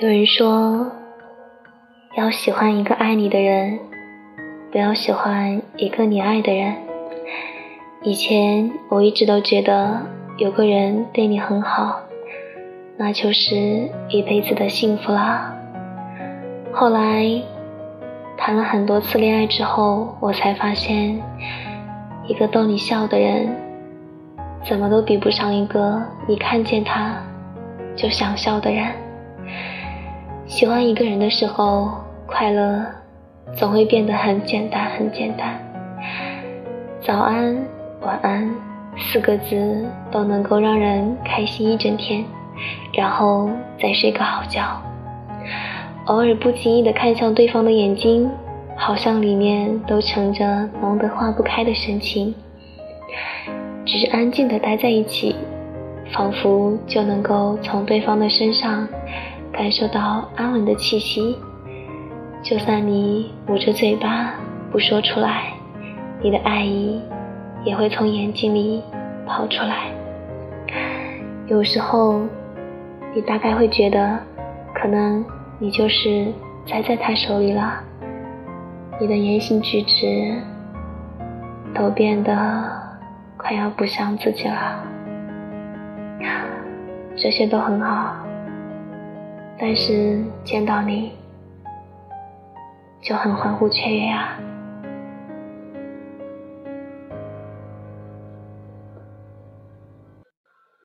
有人说，要喜欢一个爱你的人，不要喜欢一个你爱的人。以前我一直都觉得有个人对你很好，那就是一辈子的幸福啦。后来谈了很多次恋爱之后，我才发现，一个逗你笑的人，怎么都比不上一个一看见他就想笑的人。喜欢一个人的时候，快乐总会变得很简单，很简单。早安，晚安，四个字都能够让人开心一整天，然后再睡个好觉。偶尔不经意的看向对方的眼睛，好像里面都盛着浓得化不开的深情。只是安静的待在一起，仿佛就能够从对方的身上。感受到安稳的气息，就算你捂着嘴巴不说出来，你的爱意也会从眼睛里跑出来。有时候，你大概会觉得，可能你就是栽在他手里了，你的言行举止都变得快要不像自己了，这些都很好。但是见到你就很欢呼雀跃啊。